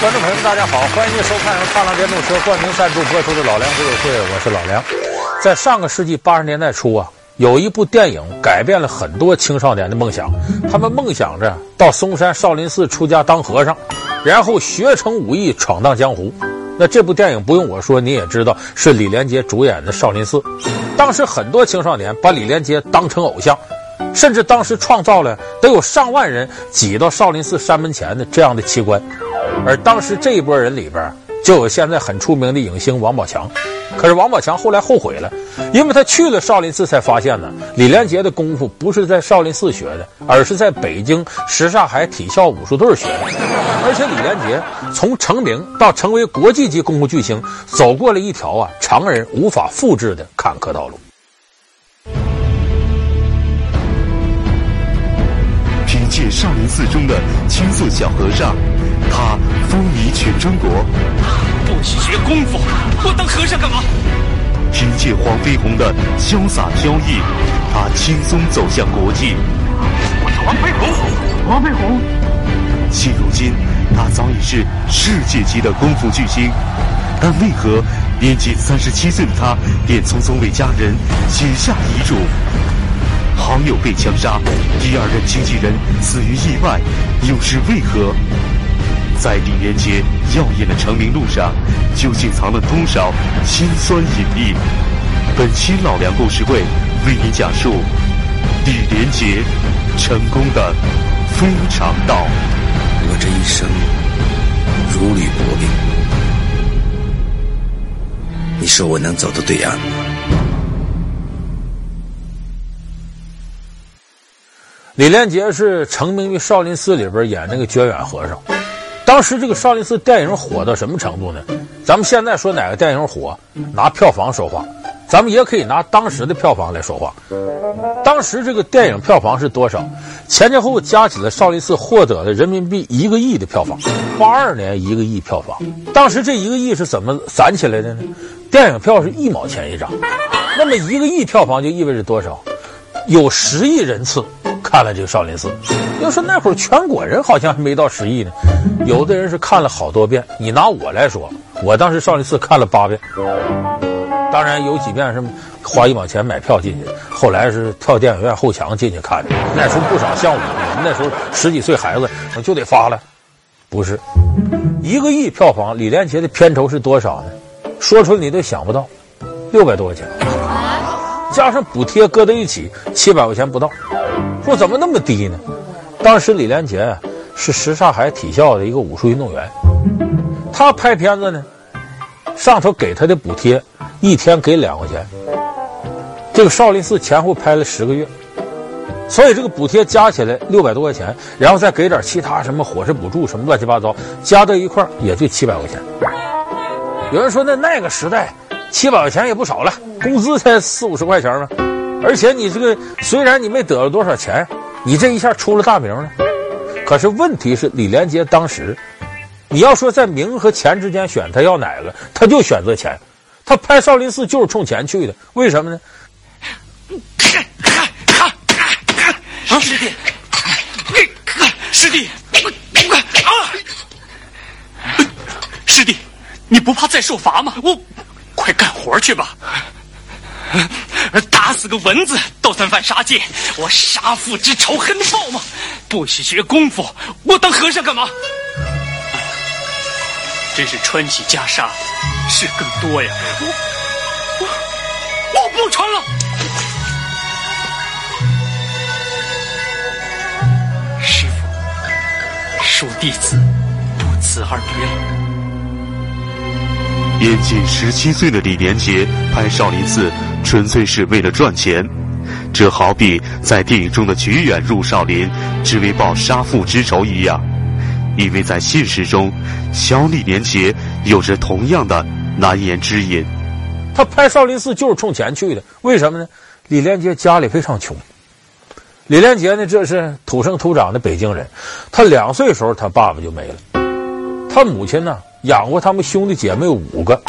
观众朋友们，大家好，欢迎您收看由踏浪电动车冠名赞助播出的《老梁故事会》，我是老梁。在上个世纪八十年代初啊，有一部电影改变了很多青少年的梦想，他们梦想着到嵩山少林寺出家当和尚，然后学成武艺闯荡江湖。那这部电影不用我说，你也知道是李连杰主演的《少林寺》。当时很多青少年把李连杰当成偶像。甚至当时创造了得有上万人挤到少林寺山门前的这样的奇观，而当时这一波人里边就有现在很出名的影星王宝强。可是王宝强后来后悔了，因为他去了少林寺才发现呢，李连杰的功夫不是在少林寺学的，而是在北京什刹海体校武术队学的。而且李连杰从成名到成为国际级功夫巨星，走过了一条啊常人无法复制的坎坷道路。凭借少林寺中的青色小和尚，他风靡全中国。不许学功夫，我当和尚干嘛？凭借黄飞鸿的潇洒飘逸，他轻松走向国际。我是黄飞鸿，黄飞鸿。现如今，他早已是世界级的功夫巨星，但为何年仅三十七岁的他，便匆匆为家人写下遗嘱？好友被枪杀，第二任经纪人死于意外，又是为何？在李连杰耀眼的成名路上，究竟藏了多少辛酸隐秘？本期老梁故事会为您讲述李连杰成功的非常道。我这一生如履薄冰，你说我能走到对岸吗？李连杰是成名于少林寺里边演那个觉远和尚。当时这个少林寺电影火到什么程度呢？咱们现在说哪个电影火，拿票房说话，咱们也可以拿当时的票房来说话。当时这个电影票房是多少？前前后后加起来，少林寺获得了人民币一个亿的票房。八二年一个亿票房，当时这一个亿是怎么攒起来的呢？电影票是一毛钱一张，那么一个亿票房就意味着多少？有十亿人次。看了这个少林寺，要说那会儿全国人好像还没到十亿呢，有的人是看了好多遍。你拿我来说，我当时少林寺看了八遍，当然有几遍是花一毛钱买票进去，后来是跳电影院后墙进去看的。那时候不少像我们那时候十几岁孩子就得发了，不是一个亿票房，李连杰的片酬是多少呢？说出来你都想不到，六百多块钱，加上补贴搁到一起，七百块钱不到。说怎么那么低呢？当时李连杰是什刹海体校的一个武术运动员，他拍片子呢，上头给他的补贴一天给两块钱。这个少林寺前后拍了十个月，所以这个补贴加起来六百多块钱，然后再给点其他什么伙食补助什么乱七八糟，加到一块也就七百块钱。有人说那那个时代七百块钱也不少了，工资才四五十块钱嘛。而且你这个虽然你没得了多少钱，你这一下出了大名了。可是问题是李连杰当时，你要说在名和钱之间选，他要哪个？他就选择钱。他拍少林寺就是冲钱去的，为什么呢？师弟，师弟，师弟，你不怕再受罚吗？我，快干活去吧。打死个蚊子都算犯杀戒，我杀父之仇还能报吗？不许学功夫，我当和尚干嘛？真是穿起袈裟，事更多呀！我我我不穿了。师傅，恕弟子不辞而别。年仅十七岁的李连杰拍少林寺，纯粹是为了赚钱。这好比在电影中的觉远入少林，只为报杀父之仇一样。因为在现实中，小李连杰有着同样的难言之隐。他拍少林寺就是冲钱去的，为什么呢？李连杰家里非常穷。李连杰呢，这是土生土长的北京人。他两岁时候，他爸爸就没了。他母亲呢？养活他们兄弟姐妹五个，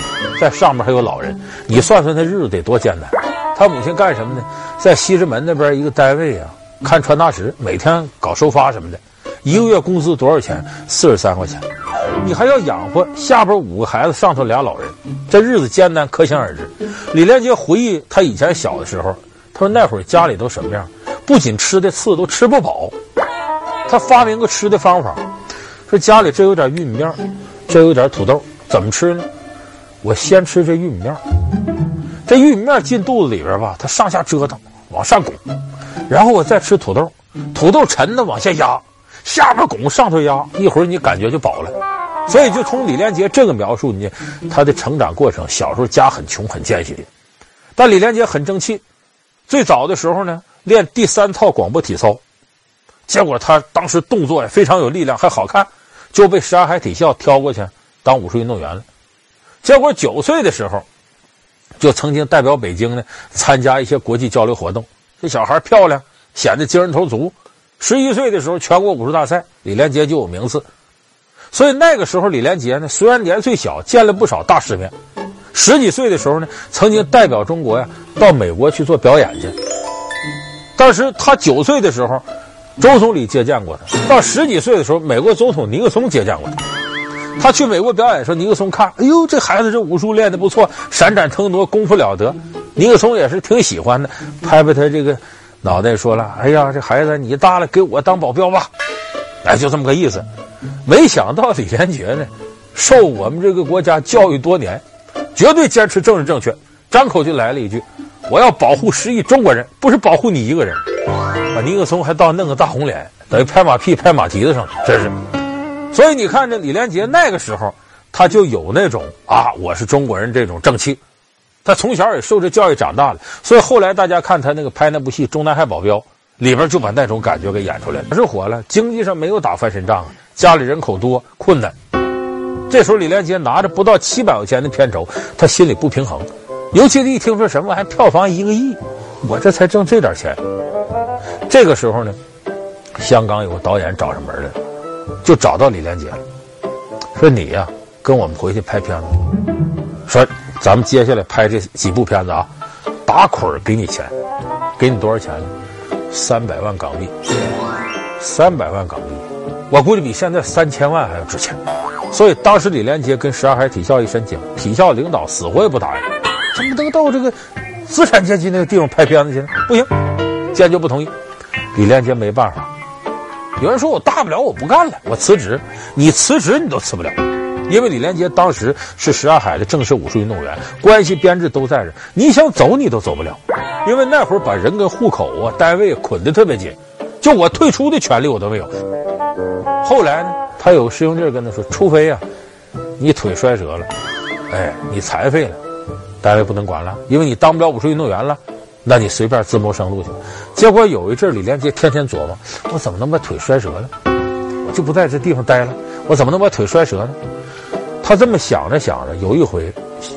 在上面还有老人，你算算他日子得多艰难。他母亲干什么呢？在西直门那边一个单位啊，看传达室，每天搞收发什么的。一个月工资多少钱？四十三块钱。你还要养活下边五个孩子，上头俩老人，这日子艰难，可想而知。李连杰回忆他以前小的时候，他说那会儿家里都什么样？不仅吃的次都吃不饱。他发明个吃的方法，说家里这有点玉米面，这有点土豆，怎么吃呢？我先吃这玉米面，这玉米面进肚子里边吧，它上下折腾，往上拱，然后我再吃土豆，土豆沉的往下压，下边拱上头压，一会儿你感觉就饱了。所以就从李连杰这个描述，你他的成长过程，小时候家很穷很艰辛，但李连杰很争气，最早的时候呢，练第三套广播体操，结果他当时动作也非常有力量，还好看，就被什刹海体校挑过去当武术运动员了。结果九岁的时候，就曾经代表北京呢参加一些国际交流活动。这小孩漂亮，显得精神头足。十一岁的时候，全国武术大赛，李连杰就有名次。所以那个时候，李连杰呢虽然年岁小，见了不少大世面。十几岁的时候呢，曾经代表中国呀到美国去做表演去。当时他九岁的时候，周总理接见过他；到十几岁的时候，美国总统尼克松接见过他。他去美国表演的时候，尼克松看，哎呦，这孩子这武术练得不错，闪闪腾挪，功夫了得。尼克松也是挺喜欢的，拍拍他这个脑袋，说了：“哎呀，这孩子你大了，给我当保镖吧。”哎，就这么个意思。没想到李连杰呢，受我们这个国家教育多年，绝对坚持政治正确，张口就来了一句：“我要保护十亿中国人，不是保护你一个人。”啊尼克松还倒弄个大红脸，等于拍马屁拍马蹄子上了，真是。所以你看，这李连杰那个时候，他就有那种啊，我是中国人这种正气。他从小也受这教育长大了，所以后来大家看他那个拍那部戏《中南海保镖》，里边就把那种感觉给演出来了。是火了，经济上没有打翻身仗，家里人口多，困难。这时候李连杰拿着不到七百块钱的片酬，他心里不平衡。尤其是一听说什么还票房一个亿，我这才挣这点钱。这个时候呢，香港有个导演找上门来了。就找到李连杰了，说你呀、跟我们回去拍片子。说咱们接下来拍这几部片子啊，打捆给你钱，给你多少钱呢？三百万港币，三百万港币，我估计比现在三千万还要值钱。所以当时李连杰跟什刹海体校一申请，体校领导死活也不答应，怎么能到这个资产阶级那个地方拍片子去呢？不行，坚决不同意。李连杰没办法。有人说我大不了我不干了，我辞职。你辞职你都辞不了，因为李连杰当时是什刹海的正式武术运动员，关系编制都在这。你想走你都走不了，因为那会儿把人跟户口啊、单位捆得特别紧，就我退出的权利我都没有。后来呢，他有个师兄弟跟他说，除非啊，你腿摔折了，哎，你残废了，单位不能管了，因为你当不了武术运动员了。那你随便自谋生路去。结果有一阵李连杰天天琢磨：我怎么能把腿摔折了？我就不在这地方待了。我怎么能把腿摔折呢？他这么想着想着，有一回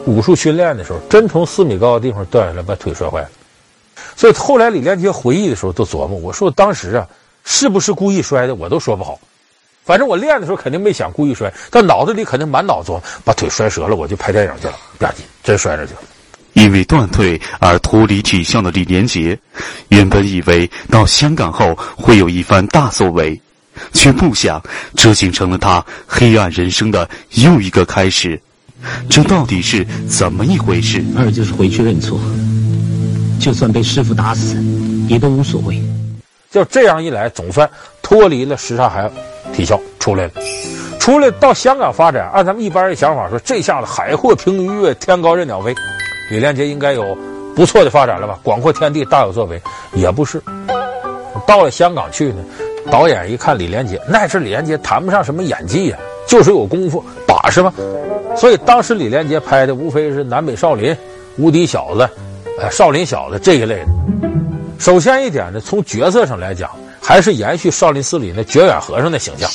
武术训练的时候，真从四米高的地方掉下来，把腿摔坏了。所以后来李连杰回忆的时候都琢磨：我说当时啊，是不是故意摔的？我都说不好。反正我练的时候肯定没想故意摔，但脑子里肯定满脑子把腿摔折了，我就拍电影去了。吧唧，真摔着去了。因为断腿而脱离体校的李连杰，原本以为到香港后会有一番大作为，却不想这竟成了他黑暗人生的又一个开始。这到底是怎么一回事？二就是回去认错，就算被师傅打死，也都无所谓。就这样一来，总算脱离了什刹海体校出来了。出来到香港发展，按咱们一般人想法说，这下子海阔凭鱼跃，天高任鸟飞。李连杰应该有不错的发展了吧？广阔天地，大有作为，也不是。到了香港去呢，导演一看李连杰，那是李连杰谈不上什么演技呀、就是有功夫，把式嘛。所以当时李连杰拍的无非是南北少林、无敌小子、呃少林小子这一类的。首先一点呢，从角色上来讲，还是延续少林寺里那觉远和尚的形象，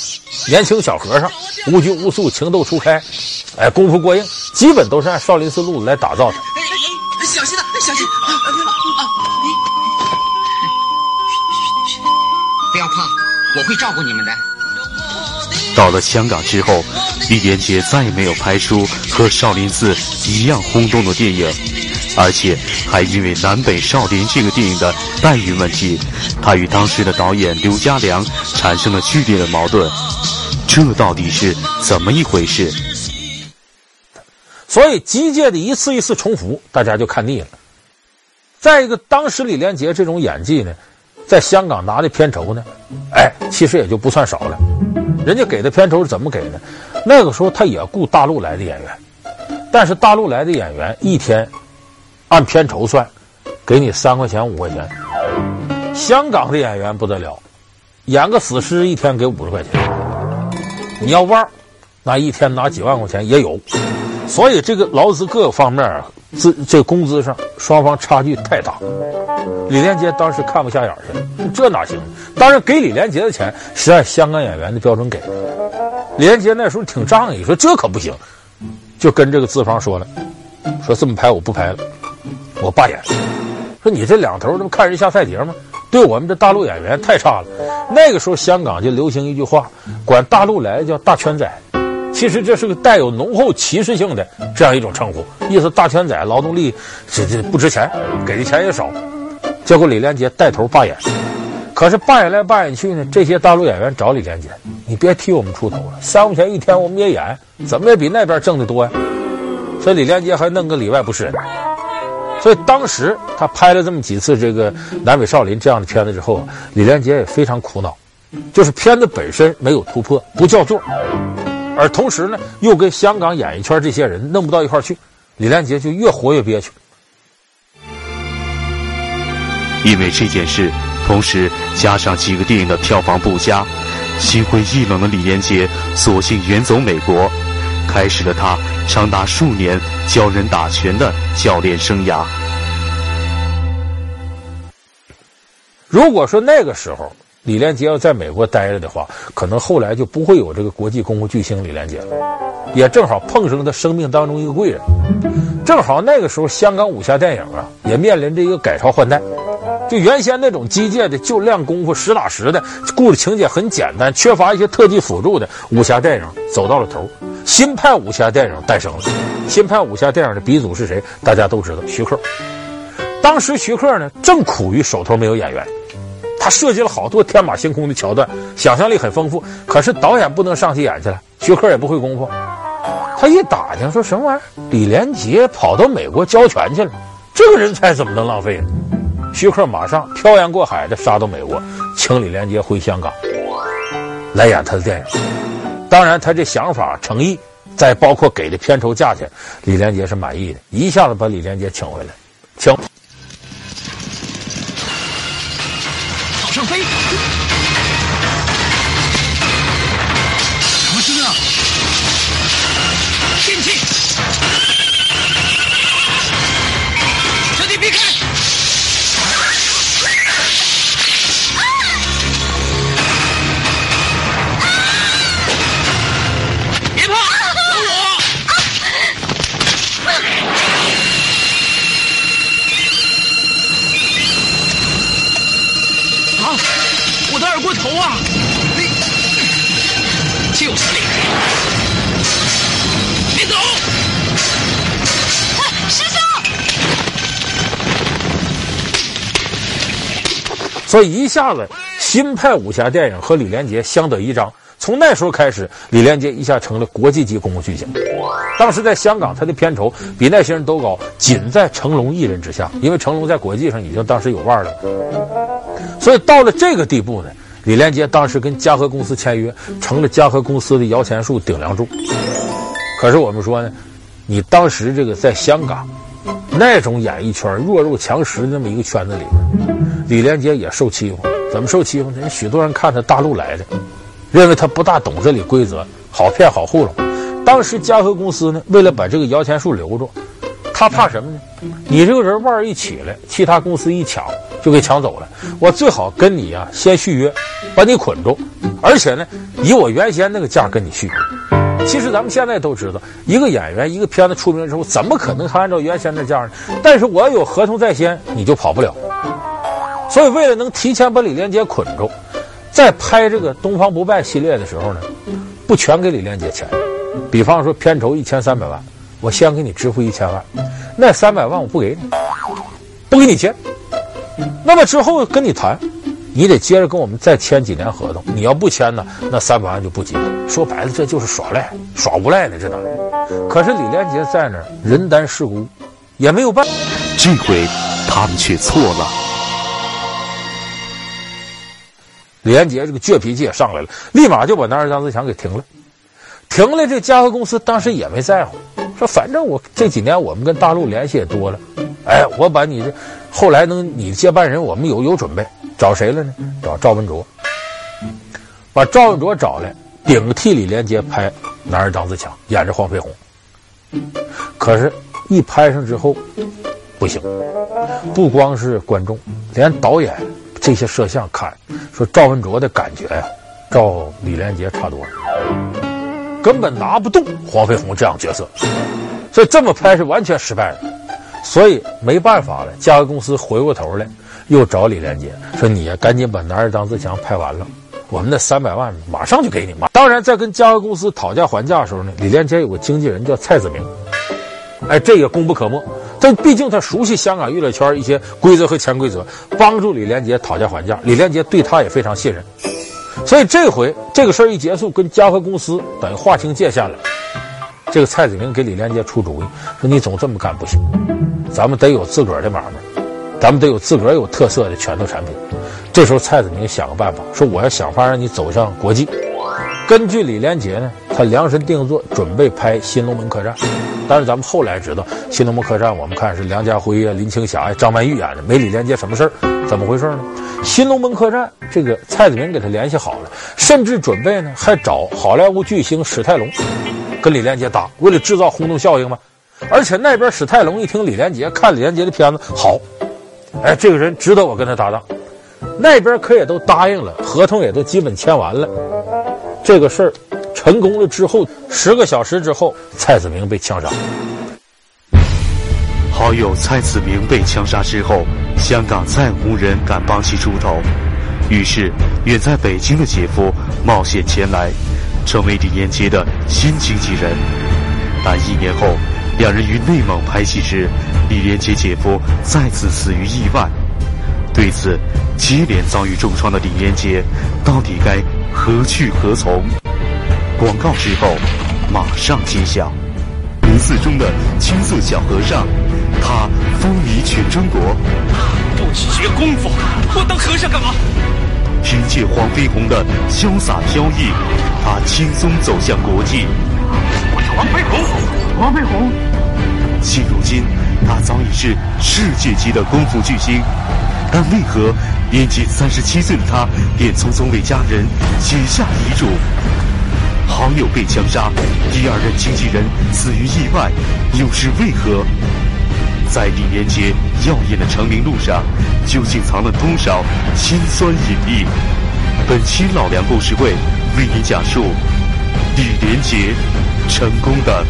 年轻小和尚，无拘无束，情窦初开，哎，功夫过硬，基本都是按少林寺路子来打造的。小心啊！小心啊！啊！你不要怕，我会照顾你们的。到了香港之后，李连杰再也没有拍出和少林寺一样轰动的电影，而且还因为《南北少林》这个电影的待遇问题，他与当时的导演刘家良产生了剧烈的矛盾。这到底是怎么一回事？所以机械的一次一次重复，大家就看腻了。再一个，当时李连杰这种演技呢，在香港拿的片酬呢，哎，其实也就不算少了。人家给的片酬是怎么给的？那个时候他也雇大陆来的演员，但是大陆来的演员一天按片酬算，给你三块钱五块钱。香港的演员不得了，演个死尸一天给五十块钱。你要腕儿，那一天拿几万块钱也有。所以这个劳资各个方面啊，资这工资上双方差距太大。李连杰当时看不下眼去了，这哪行？当然给李连杰的钱是按香港演员的标准给。李连杰那时候挺仗义，说这可不行，就跟这个资方说了，说这么拍我不拍了，我罢演。说你这两头这不看人下菜碟吗？对我们这大陆演员太差了。那个时候香港就流行一句话，管大陆来叫大圈仔。其实这是个带有浓厚歧视性的这样一种称呼，意思大圈仔劳动力这这不值钱，给的钱也少。结果李连杰带头罢演，可是罢演来罢演去呢，这些大陆演员找李连杰，你别替我们出头了，三块钱一天我们也演，怎么也比那边挣得多呀。所以李连杰还弄个里外不是人。所以当时他拍了这么几次这个《南北少林》这样的片子之后，李连杰也非常苦恼，就是片子本身没有突破，不叫座。而同时呢，又跟香港演艺圈这些人弄不到一块去，李连杰就越活越憋屈。因为这件事，同时加上几个电影的票房不佳，心灰意冷的李连杰索性远走美国，开始了他长达数年教人打拳的教练生涯。如果说那个时候，李连杰要在美国待着的话，可能后来就不会有这个国际功夫巨星李连杰了。也正好碰上了他生命当中一个贵人。正好那个时候，香港武侠电影啊，也面临着一个改朝换代。就原先那种机械的、就练功夫、实打实的，故事情节很简单，缺乏一些特技辅助的武侠电影，走到了头。新派武侠电影诞生了。新派武侠电影的鼻祖是谁？大家都知道，徐克。当时徐克呢，正苦于手头没有演员。他设计了好多天马行空的桥段，想象力很丰富。可是导演不能上去演去了，徐克也不会功夫。他一打听说什么玩意儿，李连杰跑到美国教拳去了，这个人才怎么能浪费呢？徐克马上漂洋过海的杀到美国，请李连杰回香港来演他的电影。当然，他这想法诚意，再包括给的片酬价钱，李连杰是满意的，一下子把李连杰请回来，请。上飞，所以一下子，新派武侠电影和李连杰相得益彰。从那时候开始，李连杰一下成了国际级功夫巨星。当时在香港，他的片酬比那些人都高，仅在成龙一人之下。因为成龙在国际上已经当时有腕儿了。所以到了这个地步呢，李连杰当时跟嘉禾公司签约，成了嘉禾公司的摇钱树顶梁柱。可是我们说呢，你当时这个在香港那种演艺圈弱肉强食那么一个圈子里边，李连杰也受欺负。怎么受欺负呢？许多人看他大陆来的。认为他不大懂这里规则，好骗好糊弄。当时嘉禾公司呢，为了把这个摇钱树留住，他怕什么呢？你这个人腕儿一起来，其他公司一抢就给抢走了。我最好跟你啊先续约，把你捆住，而且呢，以我原先那个价跟你续。其实咱们现在都知道，一个演员一个片子出名之后，怎么可能还按照原先的价呢？但是我要有合同在先，你就跑不了。所以为了能提前把李连杰捆住。在拍这个《东方不败》系列的时候呢，不全给李连杰钱，比方说片酬一千三百万，我先给你支付一千万，那三百万我不给你，不给你钱。那么之后跟你谈，你得接着跟我们再签几年合同。你要不签呢，那三百万就不给。说白了，这就是耍赖、耍无赖呢，这哪？可是李连杰在那儿人单势孤，也没有办法。这回他们却错了。李连杰这个倔脾气也上来了，立马就把那二张自强给停了。停了，这嘉禾公司当时也没在乎，说反正我这几年我们跟大陆联系也多了，哎，我把你这后来能你接班人，我们有有准备，找谁了呢？找赵文卓，把赵文卓找来，顶替李连杰拍《男儿张自强》，演着黄飞鸿。可是，一拍上之后，不行，不光是观众，连导演这些摄像看，说赵文卓的感觉呀，照李连杰差多了。根本拿不动黄飞鸿这样角色，所以这么拍是完全失败的，所以没办法了。嘉禾公司回过头来又找李连杰说：“你呀，赶紧把《男儿当自强》拍完了，我们那三百万马上就给你嘛。”当然，在跟嘉禾公司讨价还价的时候呢，李连杰有个经纪人叫蔡子明，哎，这个功不可没。但毕竟他熟悉香港娱乐圈一些规则和潜规则，帮助李连杰讨价还价。李连杰对他也非常信任。所以这回这个事儿一结束，跟嘉禾公司等于划清界限了。这个蔡子明给李连杰出主意，说你总这么干不行，咱们得有自个儿的买卖，咱们得有自个儿有特色的拳头产品。这时候蔡子明想个办法，说我要想法让你走向国际。根据李连杰呢，他量身定做，准备拍《新龙门客栈》。但是咱们后来知道，《新龙门客栈》我们看是梁家辉呀、林青霞呀、张曼玉演的，没李连杰什么事儿？怎么回事呢？《新龙门客栈》这个蔡子明给他联系好了，甚至准备呢还找好莱坞巨星史泰龙跟李连杰搭，为了制造轰动效应嘛。而且那边史泰龙一听李连杰，看李连杰的片子好，哎，这个人值得我跟他搭档。那边可也都答应了，合同也都基本签完了。这个事儿成功了之后，十个小时之后，蔡子明被枪杀。好友蔡子明被枪杀之后，香港再无人敢帮其出头，于是远在北京的姐夫冒险前来，成为李连杰的新经纪人。但一年后，两人于内蒙拍戏时，李连杰姐夫再次死于意外。对此，接连遭遇重创的李连杰，到底该何去何从？广告之后，马上揭晓。林四中的青色小和尚。他风靡全中国，不许学功夫，我当和尚干嘛？凭借黄飞鸿的潇洒飘逸，他轻松走向国际。我是黄飞鸿，黄飞鸿。现如今，他早已是世界级的功夫巨星，但为何年仅三十七岁的他便匆匆为家人写下遗嘱？好友被枪杀，第二任经纪人死于意外，又是为何？在李连杰耀眼的成名路上，究竟藏了多少辛酸隐秘？本期老梁故事会为您讲述李连杰成功的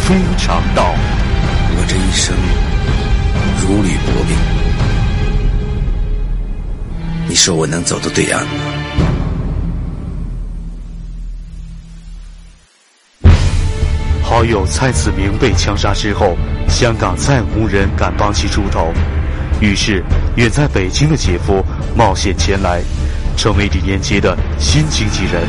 非常道。我这一生如履薄冰，你说我能走到对岸吗？好友蔡子明被枪杀之后，香港再无人敢帮其出头，于是远在北京的姐夫冒险前来，成为李连杰的新经纪人。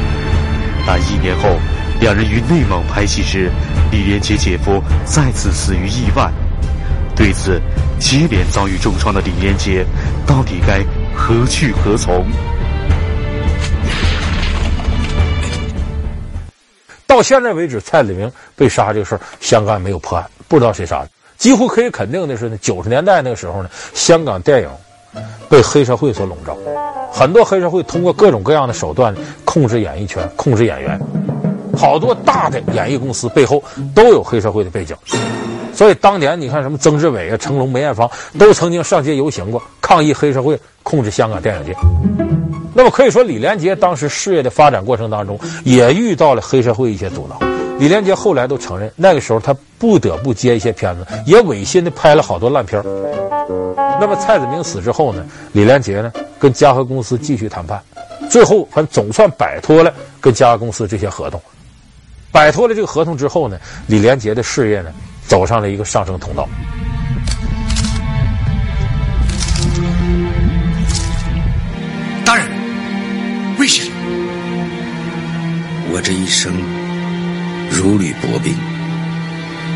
但一年后，两人于内蒙拍戏时，李连杰姐夫再次死于意外。对此，接连遭遇重创的李连杰，到底该何去何从？到现在为止，蔡子明被杀这个事儿，香港没有破案，不知道谁杀的。几乎可以肯定的是呢，九十年代那个时候呢，香港电影被黑社会所笼罩，很多黑社会通过各种各样的手段控制演艺圈、控制演员，好多大的演艺公司背后都有黑社会的背景。所以当年你看什么曾志伟啊、成龙、梅艳芳都曾经上街游行过，抗议黑社会控制香港电影界。那么可以说，李连杰当时事业的发展过程当中，也遇到了黑社会一些阻挠。李连杰后来都承认，那个时候他不得不接一些片子，也违心的拍了好多烂片。那么蔡子明死之后呢，李连杰呢跟嘉禾公司继续谈判，最后反正总算摆脱了跟嘉禾公司这些合同。摆脱了这个合同之后呢，李连杰的事业呢走上了一个上升通道。这一生如履薄冰，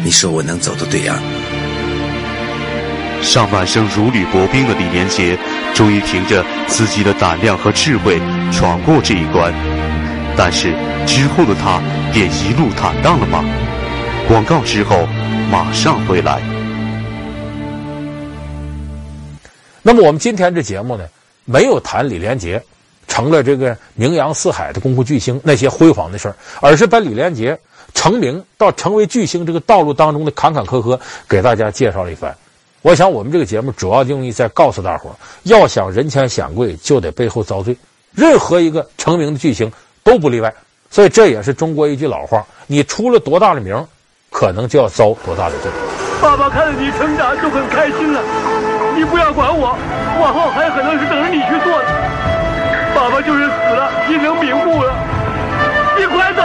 你说我能走到对岸？上半生如履薄冰的李连杰，终于凭着自己的胆量和智慧闯过这一关。但是之后的他便一路坦荡了吗？广告之后马上回来。那么我们今天这节目呢，没有谈李连杰成了这个名扬四海的功夫巨星那些辉煌的事儿，而是把李连杰成名到成为巨星这个道路当中的坎坎坷坷给大家介绍了一番。我想，我们这个节目主要用意在告诉大伙儿，要想人前显贵，就得背后遭罪。任何一个成名的巨星都不例外。所以这也是中国一句老话：你出了多大的名，可能就要遭多大的罪。爸爸看着你成长就很开心了。你不要管我，往后还有很多事等着你去做我。就是死了，也能瞑目了。你快走！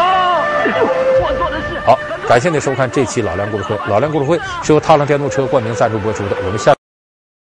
我做的事。好，感谢您收看这期《老梁故事会》。《老梁故事会》是由踏浪电动车冠名赞助播出的。我们下。